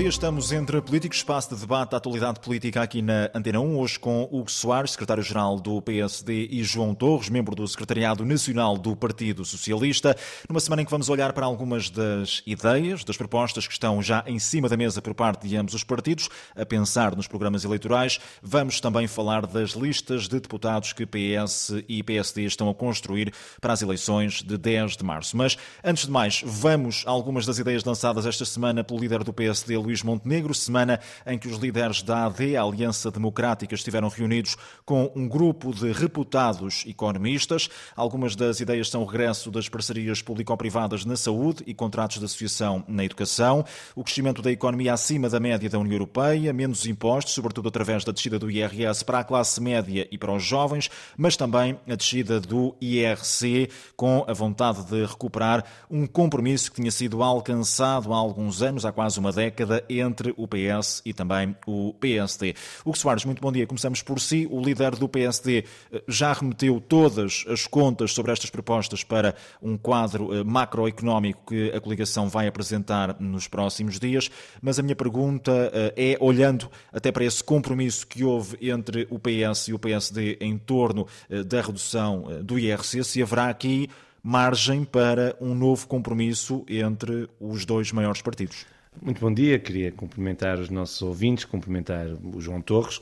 dia, estamos entre políticos, espaço de debate da atualidade política aqui na Antena 1, hoje com Hugo Soares, secretário-geral do PSD, e João Torres, membro do Secretariado Nacional do Partido Socialista, numa semana em que vamos olhar para algumas das ideias, das propostas que estão já em cima da mesa por parte de ambos os partidos, a pensar nos programas eleitorais. Vamos também falar das listas de deputados que PS e PSD estão a construir para as eleições de 10 de março. Mas, antes de mais, vamos a algumas das ideias lançadas esta semana pelo líder do PSD, PSD Luís Montenegro, semana em que os líderes da AD, a Aliança Democrática, estiveram reunidos com um grupo de reputados economistas. Algumas das ideias são o regresso das parcerias público-privadas na saúde e contratos de associação na educação, o crescimento da economia acima da média da União Europeia, menos impostos, sobretudo através da descida do IRS para a classe média e para os jovens, mas também a descida do IRC, com a vontade de recuperar um compromisso que tinha sido alcançado há alguns anos, há quase uma década entre o PS e também o PSD. Hugo Soares, muito bom dia. Começamos por si. O líder do PSD eh, já remeteu todas as contas sobre estas propostas para um quadro eh, macroeconómico que a coligação vai apresentar nos próximos dias, mas a minha pergunta eh, é, olhando até para esse compromisso que houve entre o PS e o PSD em torno da redução do IRC, se haverá aqui margem para um novo compromisso entre os dois maiores partidos. Muito bom dia, queria cumprimentar os nossos ouvintes, cumprimentar o João Torres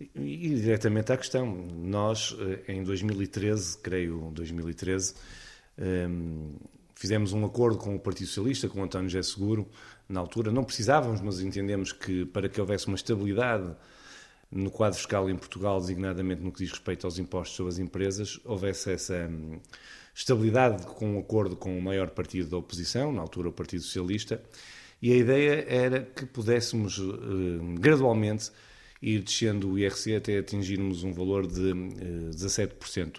e, diretamente à questão. Nós, eh, em 2013, creio 2013, um, ehm, fizemos um acordo com o Partido Socialista, com o António José Seguro, na altura. Não precisávamos, mas entendemos que para que houvesse uma estabilidade no quadro fiscal em Portugal, designadamente no que diz respeito aos impostos sobre as empresas, houvesse essa hum, estabilidade com um acordo com o maior partido da oposição, na altura o Partido Socialista, e a ideia era que pudéssemos uh, gradualmente ir descendo o IRC até atingirmos um valor de uh, eh, 17%.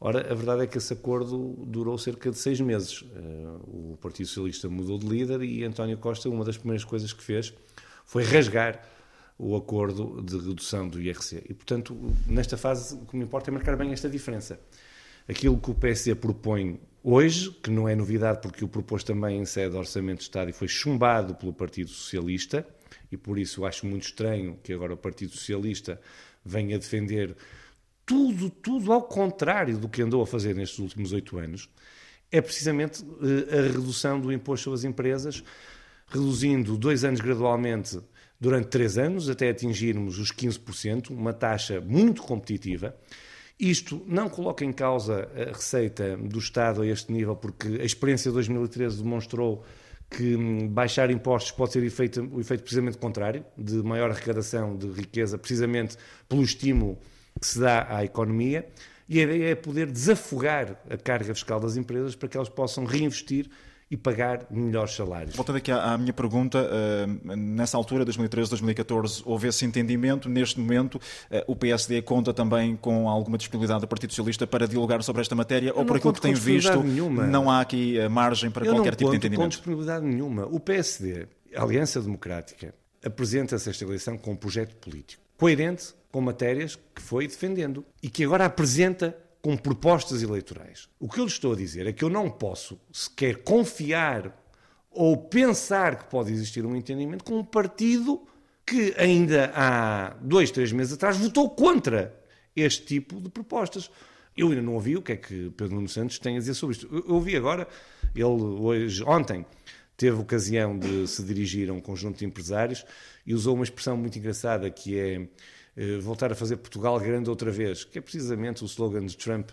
Ora, a verdade é que esse acordo durou cerca de seis meses. Uh, o Partido Socialista mudou de líder e António Costa, uma das primeiras coisas que fez foi rasgar o acordo de redução do IRC. E, portanto, nesta fase, o que me importa é marcar bem esta diferença. Aquilo que o PSD propõe Hoje, que não é novidade porque o propôs também em sede de Orçamento de Estado e foi chumbado pelo Partido Socialista, e por isso acho muito estranho que agora o Partido Socialista venha defender tudo, tudo ao contrário do que andou a fazer nestes últimos oito anos, é precisamente eh, a redução do imposto sobre as empresas, reduzindo dois anos gradualmente durante três anos, até atingirmos os 15%, uma taxa muito competitiva, isto não coloca em causa a receita do Estado a este nível, porque a experiência de 2013 demonstrou que hum, baixar impostos pode ser efeito, o efeito precisamente contrário, de maior arrecadação de riqueza, precisamente pelo estímulo que se dá à economia. E a ideia é poder desafogar a carga fiscal das empresas para que elas possam reinvestir e pagar melhores salários. Voltando aqui à, minha pergunta, uh, nessa altura, 2013, 2014, houve esse entendimento. Neste momento, uh, o PSD conta também com alguma disponibilidade do Partido Socialista para dialogar sobre esta matéria? Eu ou por aquilo que tem visto, nenhuma. não há aqui uh, margem para Eu qualquer tipo de entendimento? com disponibilidade nenhuma. O PSD, a Aliança Democrática, apresenta-se esta eleição com um projeto político coerente com matérias que foi defendendo e que agora apresenta com propostas eleitorais. O que eu lhe estou a dizer é que eu não posso sequer confiar ou pensar que pode existir um entendimento com um partido que ainda há dois, três meses atrás votou contra este tipo de propostas. Eu ainda não ouvi o que é que Pedro Nuno Santos tem a dizer sobre isto. Eu ouvi agora, ele hoje, ontem, teve ocasião de se dirigir a um conjunto de empresários e usou uma expressão muito engraçada que é voltar a fazer Portugal grande outra vez, que é precisamente o slogan de Trump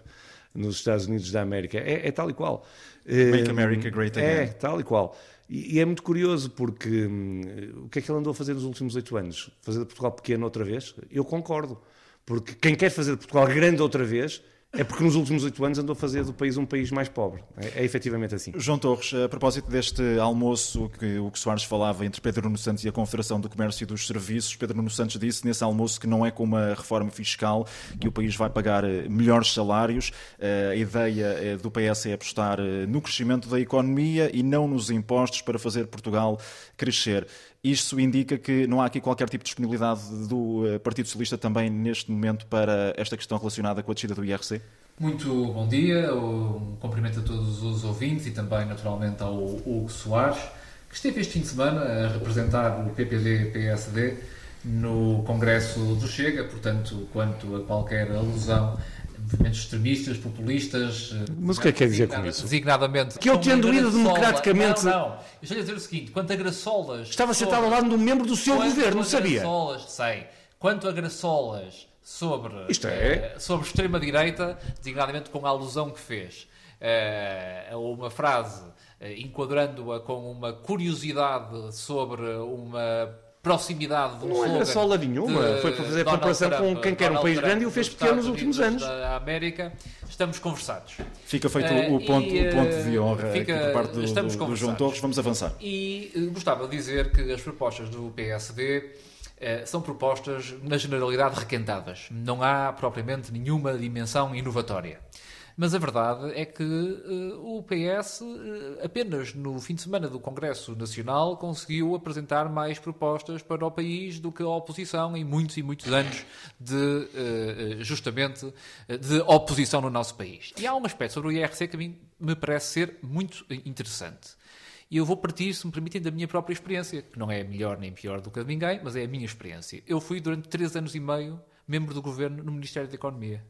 nos Estados Unidos da América. É, é tal e qual. Make America Great Again. É, tal e qual. E, e é muito curioso porque hum, o que é que ele andou a fazer nos últimos oito anos? Fazer de Portugal pequeno outra vez? Eu concordo. Porque quem quer fazer Portugal grande outra vez é porque nos últimos oito anos andou a fazer do país um país mais pobre. É, é efetivamente assim. João Torres, a propósito deste almoço que o que Soares falava entre Pedro Nuno Santos e a Confederação do Comércio e dos Serviços, Pedro Nuno Santos disse nesse almoço que não é com uma reforma fiscal que o país vai pagar eh, melhores salários. Eh, a ideia eh, do PS é apostar no crescimento da economia e não nos impostos para fazer Portugal crescer. Isto indica que não há aqui qualquer tipo de disponibilidade do eh, Partido Socialista também neste momento para esta questão relacionada com a descida do IRC? Muito bom dia, um cumprimento a todos os ouvintes e também naturalmente ao Hugo Soares, que esteve este fim de semana a representar o PPD-PSD no Congresso do Chega, portanto, quanto a qualquer alusão movimentos extremistas, populistas. Mas o que é que quer dizer com isso? Designadamente. Que eu tendo ido democraticamente. Não, não. Eu estou a dizer o seguinte: quanto a graçolas. Estava sentado ao lado de um membro do seu governo, não sabia? Graçolas, sei. Quanto a graçolas sobre, Isto é... uh, sobre extrema-direita, designadamente com a alusão que fez uh, a uma frase enquadrando-a com uma curiosidade sobre uma proximidade de um Não é graçola nenhuma. Foi para fazer comparação com quem quer um país Trump, grande e o fez pequeno nos últimos anos. Da América, estamos conversados. Fica feito uh, o, ponto, e, o ponto de honra fica, por parte do, do, do João Torres. Vamos avançar. E uh, gostava de dizer que as propostas do PSD são propostas, na generalidade, requentadas. Não há propriamente nenhuma dimensão inovatória. Mas a verdade é que uh, o PS, uh, apenas no fim de semana do Congresso Nacional, conseguiu apresentar mais propostas para o país do que a oposição em muitos e muitos anos de, uh, justamente, de oposição no nosso país. E há um aspecto sobre o IRC que a mim me parece ser muito interessante. E eu vou partir, se me permitem, da minha própria experiência, que não é melhor nem pior do que a de ninguém, mas é a minha experiência. Eu fui, durante três anos e meio, membro do governo no Ministério da Economia.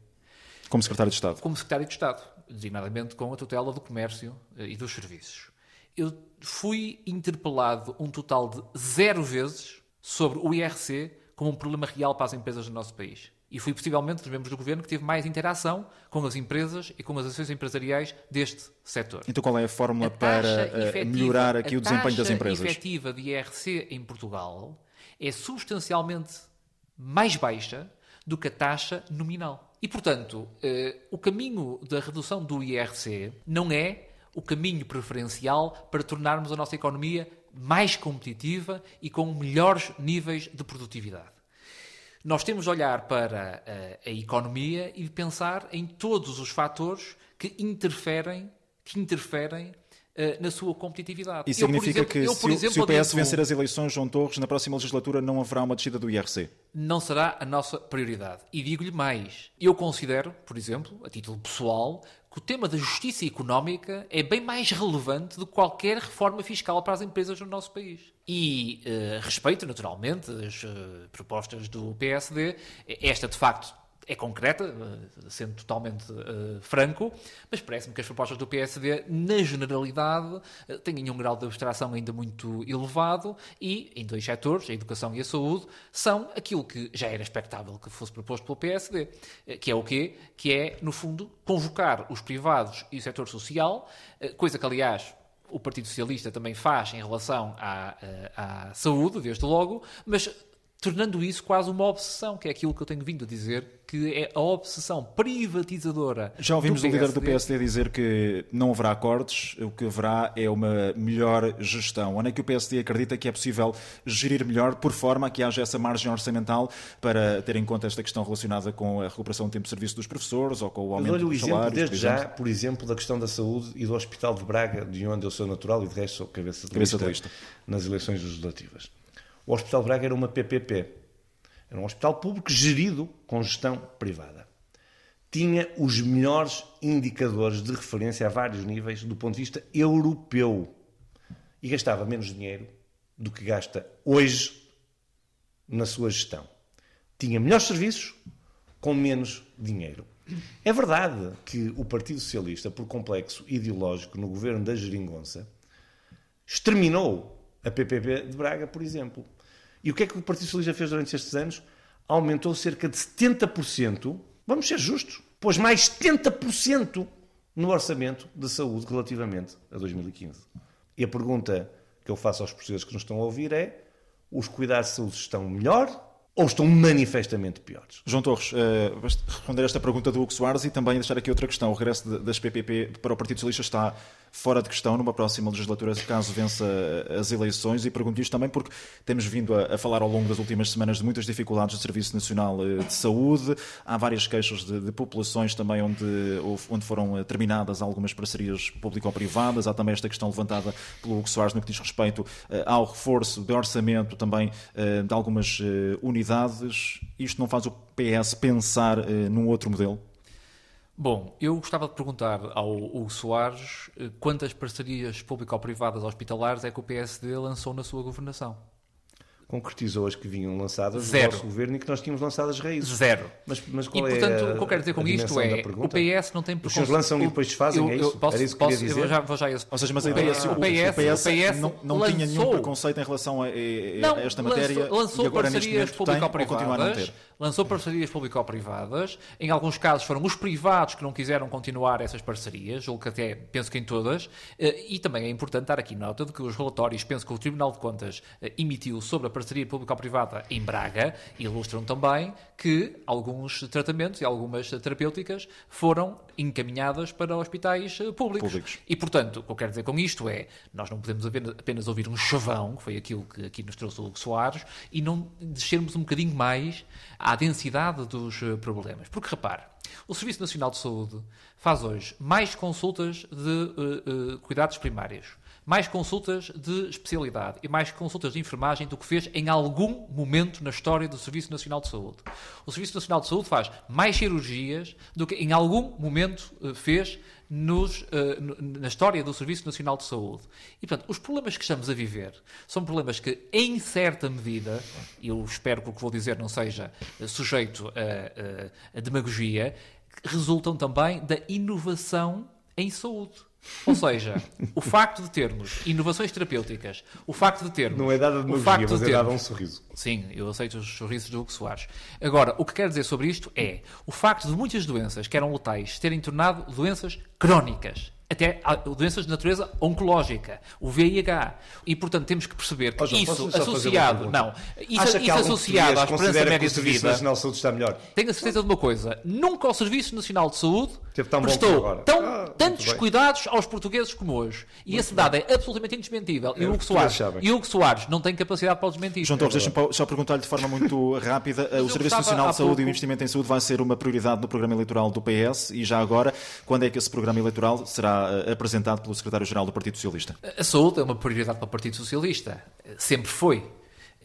Como secretário de Estado? Como secretário de Estado, designadamente com a tutela do comércio e dos serviços. Eu fui interpelado um total de zero vezes sobre o IRC como um problema real para as empresas do nosso país. E fui possivelmente dos membros do governo que teve mais interação com as empresas e com as ações empresariais deste setor. Então qual é a fórmula a para efetiva, melhorar aqui o desempenho das empresas? A efetiva de IRC em Portugal é substancialmente mais baixa do que a taxa nominal. E, portanto, eh, o caminho da redução do IRC não é o caminho preferencial para tornarmos a nossa economia mais competitiva e com melhores níveis de produtividade. Nós temos de olhar para a, a economia e pensar em todos os fatores que interferem, que interferem na sua competitividade. Isso significa exemplo, que eu, se, exemplo, se, o PS vencer as eleições, João Torres, na próxima legislatura não haverá uma descida do IRC? Não será a nossa prioridade. E digo-lhe mais. Eu considero, por exemplo, a título pessoal, que o tema da justiça económica é bem mais relevante do que qualquer reforma fiscal para as empresas no nosso país. E uh, respeito, naturalmente, as uh, propostas do PSD. Esta, de facto, é concreta, eh, sendo totalmente uh, franco, mas parece-me que as propostas do PSD, na generalidade, uh, têm um grau de abstração ainda muito elevado e, em dois setores, a educação e a saúde, são aquilo que já era expectável que fosse proposto pelo PSD, que é o quê? Que é, no fundo, convocar os privados e o setor social, coisa que, aliás, o Partido Socialista também faz em relação à, à saúde, desde logo, mas tornando isso quase uma obsessão, que é aquilo que eu tenho vindo a dizer, que é a obsessão privatizadora. Já ouvimos do o líder do PSD dizer que não haverá acordos, o que haverá é uma melhor gestão. Onde é que o PSD acredita que é possível gerir melhor, por forma a que haja essa margem orçamental para ter em conta esta questão relacionada com a recuperação do tempo de serviço dos professores ou com o aumento dos salários? Desde por já, por exemplo, da questão da saúde e do Hospital de Braga, de onde eu sou natural e de resto sou cabeça de, cabeça lista, de lista nas eleições legislativas. O Hospital de Braga era uma PPP. Era um hospital público gerido com gestão privada. Tinha os melhores indicadores de referência a vários níveis do ponto de vista europeu. E gastava menos dinheiro do que gasta hoje na sua gestão. Tinha melhores serviços com menos dinheiro. É verdade que o Partido Socialista, por complexo ideológico no governo da Geringonça, exterminou a PPP de Braga, por exemplo. E o que é que o Partido Socialista fez durante estes anos? Aumentou cerca de 70%, vamos ser justos, pôs mais 70% no orçamento de saúde relativamente a 2015. E a pergunta que eu faço aos portugueses que nos estão a ouvir é: os cuidados de saúde estão melhor ou estão manifestamente piores? João Torres, uh, responder esta pergunta do Hugo Soares e também deixar aqui outra questão. O regresso das PPP para o Partido Socialista está fora de questão numa próxima legislatura, caso vença as eleições. E pergunto isto também porque temos vindo a, a, falar ao longo das últimas semanas de muitas dificuldades do Serviço Nacional eh, de Saúde. Há várias queixas de, de populações também onde, onde foram eh, terminadas algumas parcerias público-privadas. Há também esta questão levantada pelo Hugo Soares no que diz respeito ao reforço de orçamento também de algumas unidades isto não faz o PS pensar num outro modelo? Bom, eu gostava de perguntar ao Hugo Soares eh, quantas parcerias público-privadas hospitalares é que o PSD lançou na sua governação concretizou as que vinham lançadas Zero. do nosso governo e que nós tínhamos lançado as raízes. Zero. Mas, mas e, qual portanto, é a, o que eu quero dizer com isto é o PS não tem Os senhores lançam e depois desfazem, eu, é isso? Eu posso, Era isso que posso, dizer? Eu já, vou já esse... Ou seja, mas a o ideia PS, é o PS, o PS não, não, não tinha nenhum preconceito em relação a, a, não, a esta matéria lançou, lançou e agora neste parcerias não público-privadas, ter. Lançou parcerias público-privadas, em alguns casos foram os privados que não quiseram continuar essas parcerias, julgo que até penso que em todas, eh, e também é importante dar aqui nota de que os relatórios, penso que o Tribunal de Contas eh, emitiu sobre a parceria público-privada em Braga, ilustram também que alguns tratamentos e algumas terapêuticas foram encaminhadas para hospitais eh, públicos. Públicos. E, portanto, o que eu quero dizer com isto é, nós não podemos apenas- ouvir um chavão, que foi aquilo que aqui nos trouxe o Hugo Soares, e não descermos um bocadinho mais à densidade dos eh, problemas. Porque, repare, o Serviço Nacional de Saúde faz hoje mais consultas de eh, eh, cuidados primários, mais consultas de especialidade e mais consultas de enfermagem do que fez em algum momento na história do Serviço Nacional de Saúde. O Serviço Nacional de Saúde faz mais cirurgias do que em algum momento eh, fez nos, eh, na história do Serviço Nacional de Saúde. E, portanto, os problemas que estamos a viver são problemas que, em certa medida, eu espero que o que vou dizer não seja eh, sujeito a, a- a demagogia, resultam também da inovação em saúde. Ou seja, o facto de termos inovações terapêuticas, o facto de termos. Não é dada de o magia, facto mas de é dada termos- um sorriso. Sim, eu aceito os sorrisos do Hugo Soares. Agora, o que quero dizer sobre isto é o facto de muitas doenças que eram letais terem tornado doenças crónicas. Até há doenças de natureza oncológica, o VIH. E, portanto, temos que perceber que João, isso associado. Não, isso, Acha isso associado à esperança média o de Serviço vida. Nacional de Saúde está melhor? Tenho a certeza de uma coisa: nunca o Serviço Nacional de Saúde Teve tão prestou tão, Ah, muito tantos bem. cuidados aos portugueses como hoje. E esse dado é absolutamente indesmentível. E É, o Hugo Soares, e Hugo Soares não tem capacidade para o desmentir. João Torres, deixa-me só perguntar-lhe de forma muito rápida. eu o Serviço Nacional de Saúde e pouco- o investimento em saúde vai ser uma prioridade no programa eleitoral do PS e já agora, quando é que esse programa eleitoral será eh, apresentado pelo Secretário-Geral do Partido Socialista? A saúde é uma prioridade para o Partido Socialista. Sempre foi.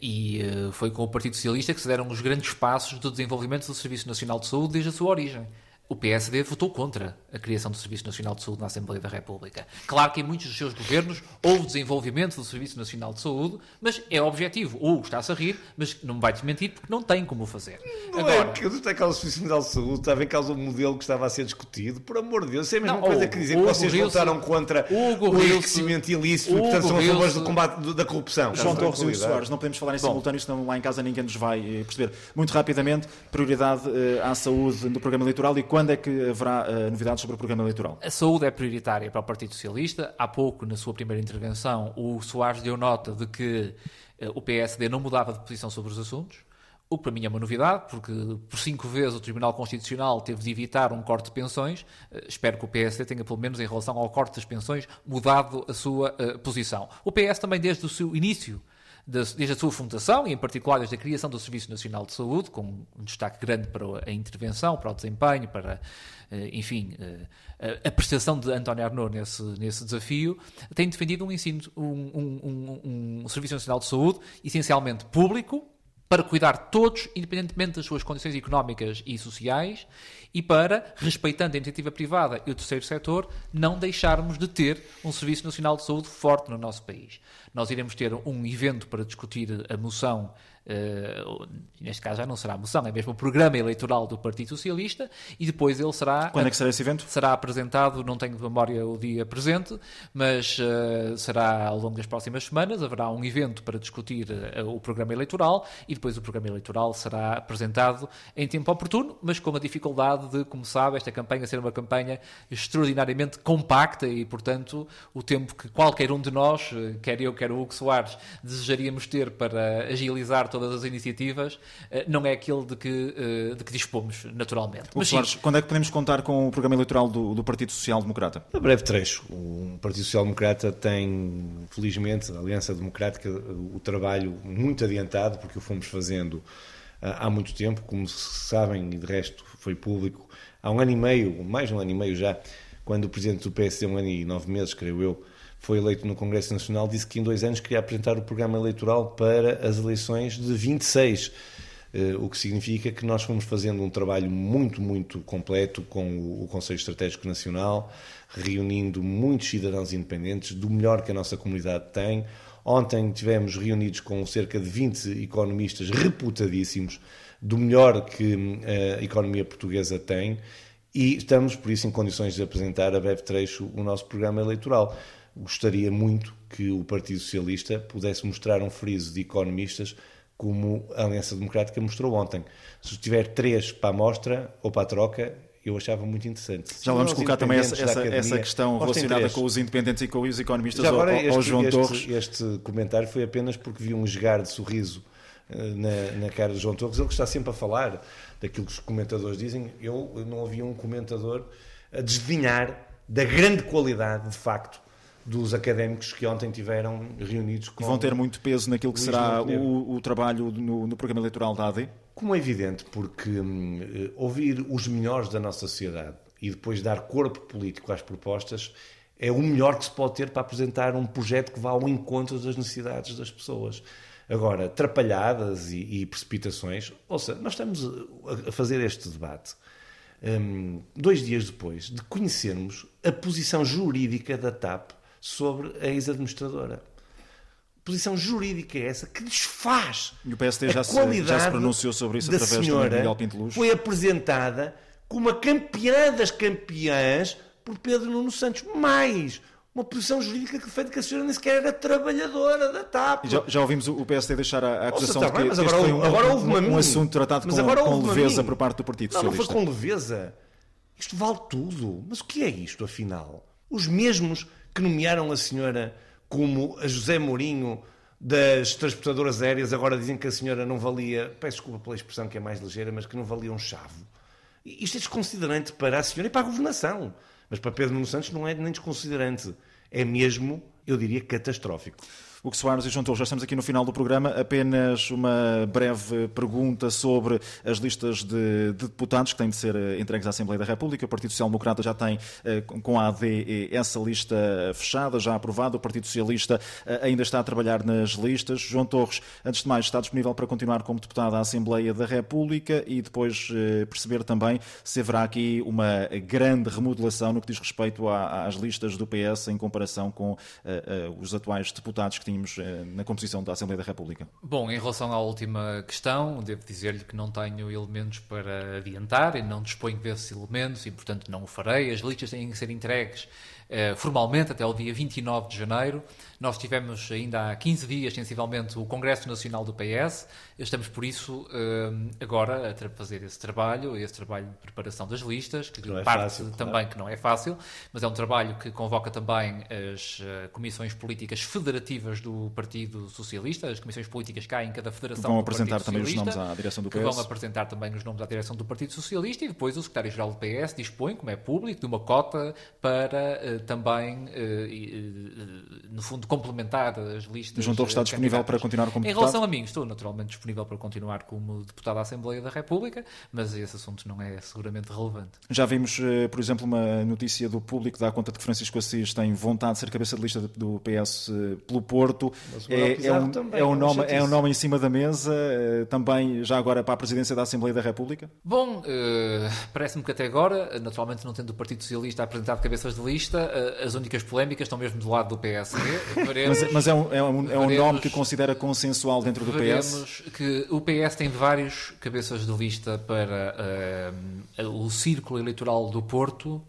E eh, foi com o Partido Socialista que se deram os grandes passos do desenvolvimento do Serviço Nacional de Saúde desde a sua origem. O PSD votou contra a criação do Serviço Nacional de Saúde na Assembleia da República. Claro que em muitos dos seus governos houve desenvolvimento do Serviço Nacional de Saúde, mas é objetivo. O Hugo está-se a rir, mas não me vai desmentir porque não tem como o fazer. Não é que está causa do Serviço Nacional de Saúde, estava em causa o modelo que estava a ser discutido. Por amor de Deus, isso é a mesma Não, coisa Hugo, que dizer que Hugo vocês riu-se- votaram contra Hugo o enriquecimento ilícito e, portanto, são a favor do combate do- da corrupção. João Torres e. Soares, não podemos falar em simultâneo, senão lá em casa ninguém nos vai eh, perceber. Muito rapidamente, prioridade eh, à saúde no programa eleitoral e quando é que haverá eh, novidades sobre o programa eleitoral? A saúde é prioritária para o Partido Socialista. Há pouco, na sua primeira intervenção, o Soares deu nota de que eh, o PSD não mudava de posição sobre os assuntos. O que para mim é uma novidade, porque por cinco vezes o Tribunal Constitucional teve de evitar um corte de pensões. Eh, Espero que o PSD tenha, pelo menos em relação ao corte das pensões, mudado a sua eh, posição. O PS também, desde o seu início, desde a sua fundação e, em particular, desde a criação do Serviço Nacional de Saúde, com um destaque grande para a intervenção, para o desempenho, para, eh, enfim, eh, a- prestação de António Arnaud nesse, nesse desafio, tem defendido um ensino, um, um- um- um Serviço Nacional de Saúde essencialmente público, para cuidar todos, independentemente das suas condições económicas e sociais, e para, respeitando a iniciativa privada e o terceiro setor, não deixarmos de ter um Serviço Nacional de Saúde forte no nosso país. Nós iremos ter um evento para discutir a moção, eh, neste caso já não será a moção, é mesmo o programa eleitoral do Partido Socialista, e depois ele será Quando é que será esse evento? será apresentado, não tenho de memória o dia presente, mas eh, será ao longo das próximas semanas. Haverá um evento para discutir eh, o programa eleitoral e depois o programa eleitoral será apresentado em tempo oportuno, mas com a dificuldade de, como sabe, esta campanha ser uma campanha extraordinariamente compacta e, portanto, o tempo que qualquer um de nós, quer eu, quer o Hugo Soares, desejaríamos ter para agilizar todas as iniciativas, eh, não é aquele de que, eh, de que dispomos, naturalmente. Mas Soares, quando é que podemos contar com o programa eleitoral do, do Partido Social Democrata? A breve trecho. O Partido Social Democrata tem, felizmente, a Aliança Democrática, o trabalho muito adiantado, porque o fomos fazendo ah, há muito tempo, como se sabem, e de resto foi público, há um ano e meio, mais de um ano e meio já, quando o Presidente do PSD, um ano e nove meses, creio eu, foi eleito no Congresso Nacional, disse que em dois anos queria apresentar o programa eleitoral para as eleições de 26. o que significa que nós fomos fazendo um trabalho muito, muito completo com o Conselho Estratégico Nacional, reunindo muitos cidadãos independentes, do melhor que a nossa comunidade tem. Ontem tivemos reunidos com cerca de 20 economistas reputadíssimos, do melhor que a economia portuguesa tem, e estamos, por isso, em condições de apresentar a breve trecho o nosso programa eleitoral. Gostaria muito que o Partido Socialista pudesse mostrar um friso de economistas como a Aliança Democrática mostrou ontem. Se tiver três para a mostra ou para a troca, eu achava muito interessante. Já vamos colocar também essa, essa, academia, essa questão relacionada com os independentes e com os economistas Já agora, ao, este, ao João este, Torres. Este comentário foi apenas porque vi um esgar de sorriso eh, na, na cara de João Torres, ele que está sempre a falar daquilo que os comentadores dizem. Eu não ouvi um comentador a desdenhar da grande qualidade, de facto, dos académicos que ontem tiveram reunidos com. E vão ter muito peso naquilo que será o, o, trabalho no, no, programa eleitoral da AD? Como é evidente, porque hum, ouvir os melhores da nossa sociedade e depois dar corpo político às propostas é o melhor que se pode ter para apresentar um projeto que vá ao encontro das necessidades das pessoas. Agora, atrapalhadas e, e precipitações, ouça, nós estamos a fazer este debate um, dois dias depois de conhecermos a posição jurídica da TAP sobre a ex-administradora. Posição jurídica é essa que desfaz e o PSD já, se, já se pronunciou sobre isso através do Miguel Pinto Luz. Foi apresentada como a campeã das campeãs por Pedro Nuno Santos. Mais, uma posição jurídica que defende que a senhora nem sequer era trabalhadora da TAP. Já, já, ouvimos o PSD deixar a, acusação Ouça, tá de que bem, agora, foi um, agora um, houve uma um, um assunto tratado mas com, agora com leveza por parte do Partido não, Socialista. Não foi com leveza. Isto vale tudo. Mas o que é isto, afinal? Os mesmos que nomearam a senhora como a José Mourinho das transportadoras aéreas agora dizem que a senhora não valia, peço desculpa pela expressão que é mais ligeira, mas que não valia um chavo. Isto é desconsiderante para a senhora e para a governação. Mas para Pedro Nuno Santos não é nem desconsiderante. É mesmo, eu diria, catastrófico. Hugo Soares e João Torres, já estamos aqui no final do programa. Apenas uma breve pergunta sobre as listas de, de, deputados que têm de ser eh, entregues à Assembleia da República. O Partido Social Democrata já tem, eh, com a AD, essa lista fechada, já aprovada. O Partido Socialista eh, ainda está a trabalhar nas listas. João Torres, antes de mais, está disponível para continuar como deputado à Assembleia da República e depois perceber também se haverá aqui uma grande remodelação no que diz respeito às listas do PS em comparação com os atuais deputados que tínhamos eh, na composição da Assembleia da República? Bom, em relação à última questão, devo dizer-lhe que não tenho elementos para adiantar e não disponho desses elementos e, portanto, não o farei. As listas têm que ser entregues formalmente até o dia 29 de janeiro. Nós tivemos ainda há 15 dias, sensivelmente, o Congresso Nacional do PS. Estamos, por isso, eh, agora a fazer esse trabalho, esse trabalho de preparação das listas, que não é parte fácil, também claro. que não é fácil, mas é um trabalho que convoca também as uh, comissões políticas federativas do Partido Socialista, as comissões políticas cá em cada federação que vão apresentar também os nomes à direção do PS. que vão apresentar também os nomes à direção do Partido Socialista e depois o secretário-geral do PS dispõe, como é público, de uma cota para também, uh, no fundo, complementar as listas. João Torres está disponível para continuar como em deputado? relação a mim, estou naturalmente disponível para continuar como deputado à Assembleia da República, mas esse assunto não é seguramente relevante. Já vimos, por exemplo, uma notícia do público que dá conta de que Francisco Assis tem vontade de ser cabeça de lista do PS pelo Porto. É, é, um, também, é, um nome, é um nome em cima da mesa, também já agora para a presidência da Assembleia da República? Bom, uh, parece-me que até agora, naturalmente não tendo o Partido Socialista apresentado cabeças de lista, as únicas polémicas estão mesmo do lado do PSD. Veremos, mas, mas é, um, é, um, é um nome que considera consensual dentro do PS? que o PS tem vários cabeças de lista para uh, o círculo eleitoral do Porto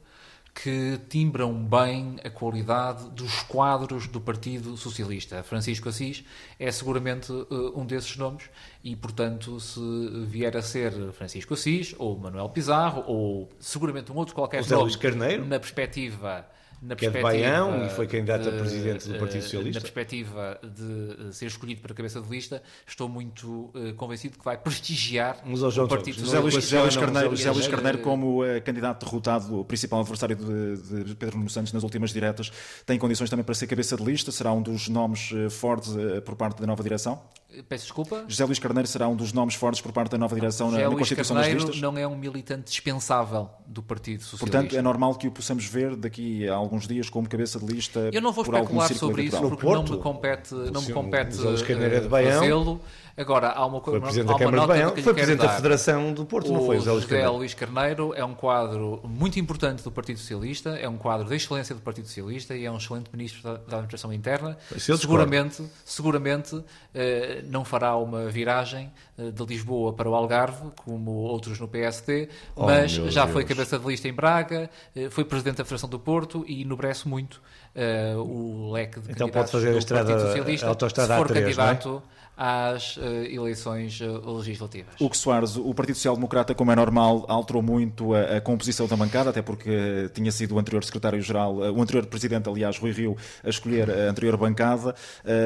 que timbram bem a qualidade dos quadros do Partido Socialista. Francisco Assis é seguramente uh, um desses nomes e, portanto, se vier a ser Francisco Assis ou Manuel Pizarro ou seguramente um outro qualquer José nome Luís Carneiro. na perspectiva na que é de Baião e foi candidato a presidente do Partido Socialista. Na perspectiva de ser escolhido para cabeça de lista, estou muito uh, convencido que vai prestigiar Mas, oh, João, o Partido José Luís, Socialista. José Luís Carneiro, José Luís Carneiro como uh, candidato derrotado, o principal adversário de, de Pedro Nuno Santos nas últimas diretas, tem condições também para ser cabeça de lista? Será um dos nomes uh, fortes por parte da nova direção? Peço desculpa. José Luís Carneiro será um dos nomes fortes por parte da nova direção José na, na Luís constituição Carneiro das listas? não é um militante dispensável do Partido Socialista. Portanto, é normal que o possamos ver daqui a alguns dias como cabeça de lista Eu não vou por algum especular círculo sobre isso porque não me compete, não me compete José Luís Carneiro é de eh, fazê-lo. Agora, há uma Foi coisa. Presidente há da Câmara de Baião, foi Presidente da. Federação do Porto, não foi O José Luís José Carneiro? Luís Carneiro é um quadro muito importante do Partido Socialista, é um quadro de excelência do Partido Socialista e é um excelente ministro da, da Administração Interna. Discordo. Seguramente, seguramente eh, não fará uma viragem eh, de Lisboa para o Algarve, como outros no PSD, Oh, mas já Deus. foi cabeça de lista em Braga, eh, foi Presidente da Federação do Porto e enobrece muito eh, o leque de Então candidatos pode fazer a do estrada- Partido Socialista a autoestrada se for A3, não é? candidato às eh, eleições eh, legislativas. O que Soares, o Partido Social Democrata, como é normal, alterou muito a, a composição da bancada, até porque tinha sido o anterior secretário-geral, o anterior presidente, aliás, Rui Rio, a escolher a anterior bancada.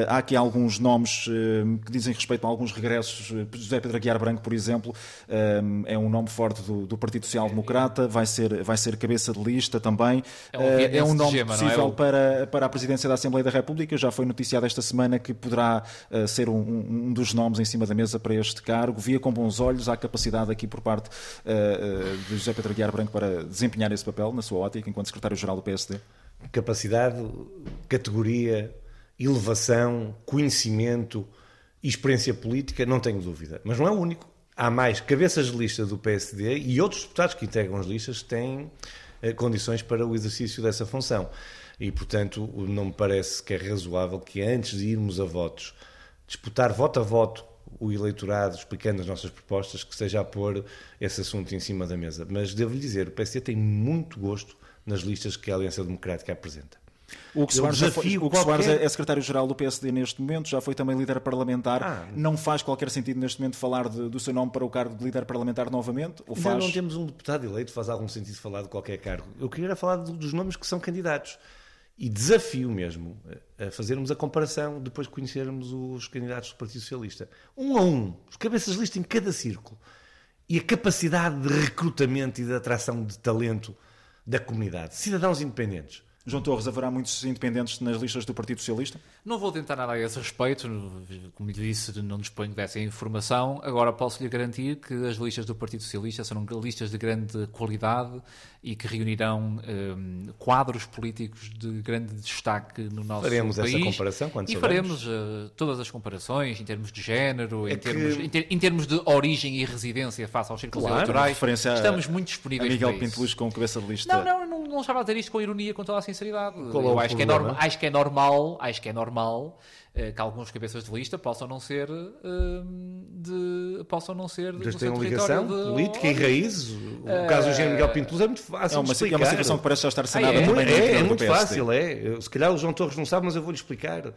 Há aqui alguns nomes que dizem respeito a alguns regressos. José Pedro Aguiar Branco, por exemplo, é um nome forte do, do Partido Social Democrata, vai ser, vai ser cabeça de lista também. É um É um nome gema, é? possível O- para, para a presidência da Assembleia da República. Já foi noticiado esta semana que poderá eh, ser um, um- dos nomes em cima da mesa para este cargo. Via com bons olhos a capacidade aqui por parte eh, de José Pedro Aguiar Branco para desempenhar esse papel, na sua ótica, enquanto secretário-geral do PSD. capacidade, categoria, elevação, conhecimento e experiência política, não tenho dúvida. Mas não é o único. Há mais cabeças de lista do PSD e outros deputados que integram as listas têm condições para o exercício dessa função. E, portanto, não me parece que é razoável que antes de irmos a votos, disputar voto a voto o eleitorado explicando as nossas propostas, que seja a pôr esse assunto em cima da mesa. Mas devo-lhe dizer, o PSD tem muito gosto nas listas que a Aliança Democrática apresenta. O que Soares, já foi- o que Soares qualquer- é secretário-geral do PSD neste momento, já foi também líder parlamentar. Ah. não faz qualquer sentido neste momento falar de- do seu nome para o cargo de líder parlamentar novamente? Ou faz? não temos um deputado eleito, faz algum sentido falar de qualquer cargo. Eu queria falar do- dos nomes que são candidatos. E desafio mesmo a fazermos a comparação depois de conhecermos os candidatos do Partido Socialista. Um a um, os cabeças de lista em cada círculo. E a capacidade de recrutamento e de atração de talento da comunidade. Cidadãos independentes. João Torres, haverá muitos independentes nas listas do Partido Socialista? Não vou tentar nada a esse respeito, como lhe disse, não disponho dessa informação. Agora posso lhe garantir que as listas do Partido Socialista serão listas de grande qualidade e que reunirão hum, quadros políticos de grande destaque no nosso Faremos essa país. comparação quando E soubermos. faremos eh, todas as comparações em termos de género, É em, que- termos, em, ter- em termos de origem e residência face aos círculos Claro, eleitorais. referência a- Estamos muito A disponíveis Miguel para isso. Pinto Luz como cabeça de lista. Não, não, não, não estava a dizer isto com ironia, com toda a sinceridade. Qual é Eu acho que é, norma- acho que é normal, acho que é normal eh, que alguns cabeças de lista possam não ser hum, de possam não ser seu têm território ligação de política e raízes. O caso do Engenheiro Miguel Pinto é muito fácil É uma, de é explicar. uma situação que parece já estar sanada Ah, é? também É, é do muito fácil, é. Se calhar o João Torres não sabe, mas eu vou-lhe explicar.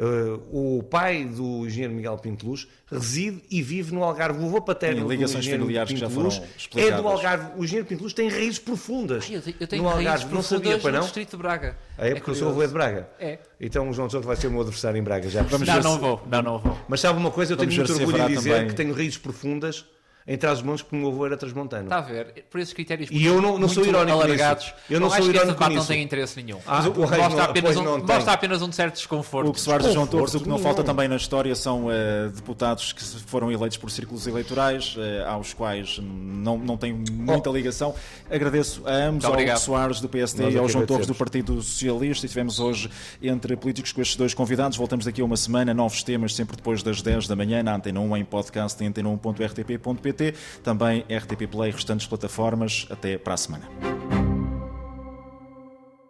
Uh, o pai do engenheiro Miguel Pinto Luz reside e vive no Algarve. O avô paterno do ligações engenheiro familiares que Pinto já foram Luz é do Algarve. O engenheiro Pinto Luz tem raízes profundas Ai, eu tenho, eu tenho no raízes Algarve. Não sabia, profundas para no não? distrito de Braga. Ah, é porque o seu curioso. avô é de Braga? É. Então o João Torres vai ser o meu adversário em Braga, já percebi. Não, ver não se- vou. Não, não vou. Mas sabe uma coisa? Eu tenho Vamos ver muito orgulho em dizer também- que tenho raízes profundas em Trás-os-Montes o meu avô era transmontano. Está a ver? Por esses critérios E eu não- não sou irónico alargados, nisso. Eu não acho sou que este irónico debate não nisso. tem interesse nenhum. Ah, mostra, pois não- apenas um, não mostra apenas um certo desconforto. O que Soares João Desconforto Torres, o que não nenhum. falta também na história são eh, deputados que foram eleitos por círculos eleitorais, eh, aos quais não, não têm muita ligação. Agradeço a ambos, ao. Soares do PSD Nós e ao João Torres do. Partido Socialista. E tivemos hoje entre políticos com estes dois convidados. Voltamos daqui a uma semana, novos temas, sempre depois das 10 da manhã, na Antena 1, em podcast em antena1.rtp.pt, também RTP Play, restantes plataformas. Até para a semana.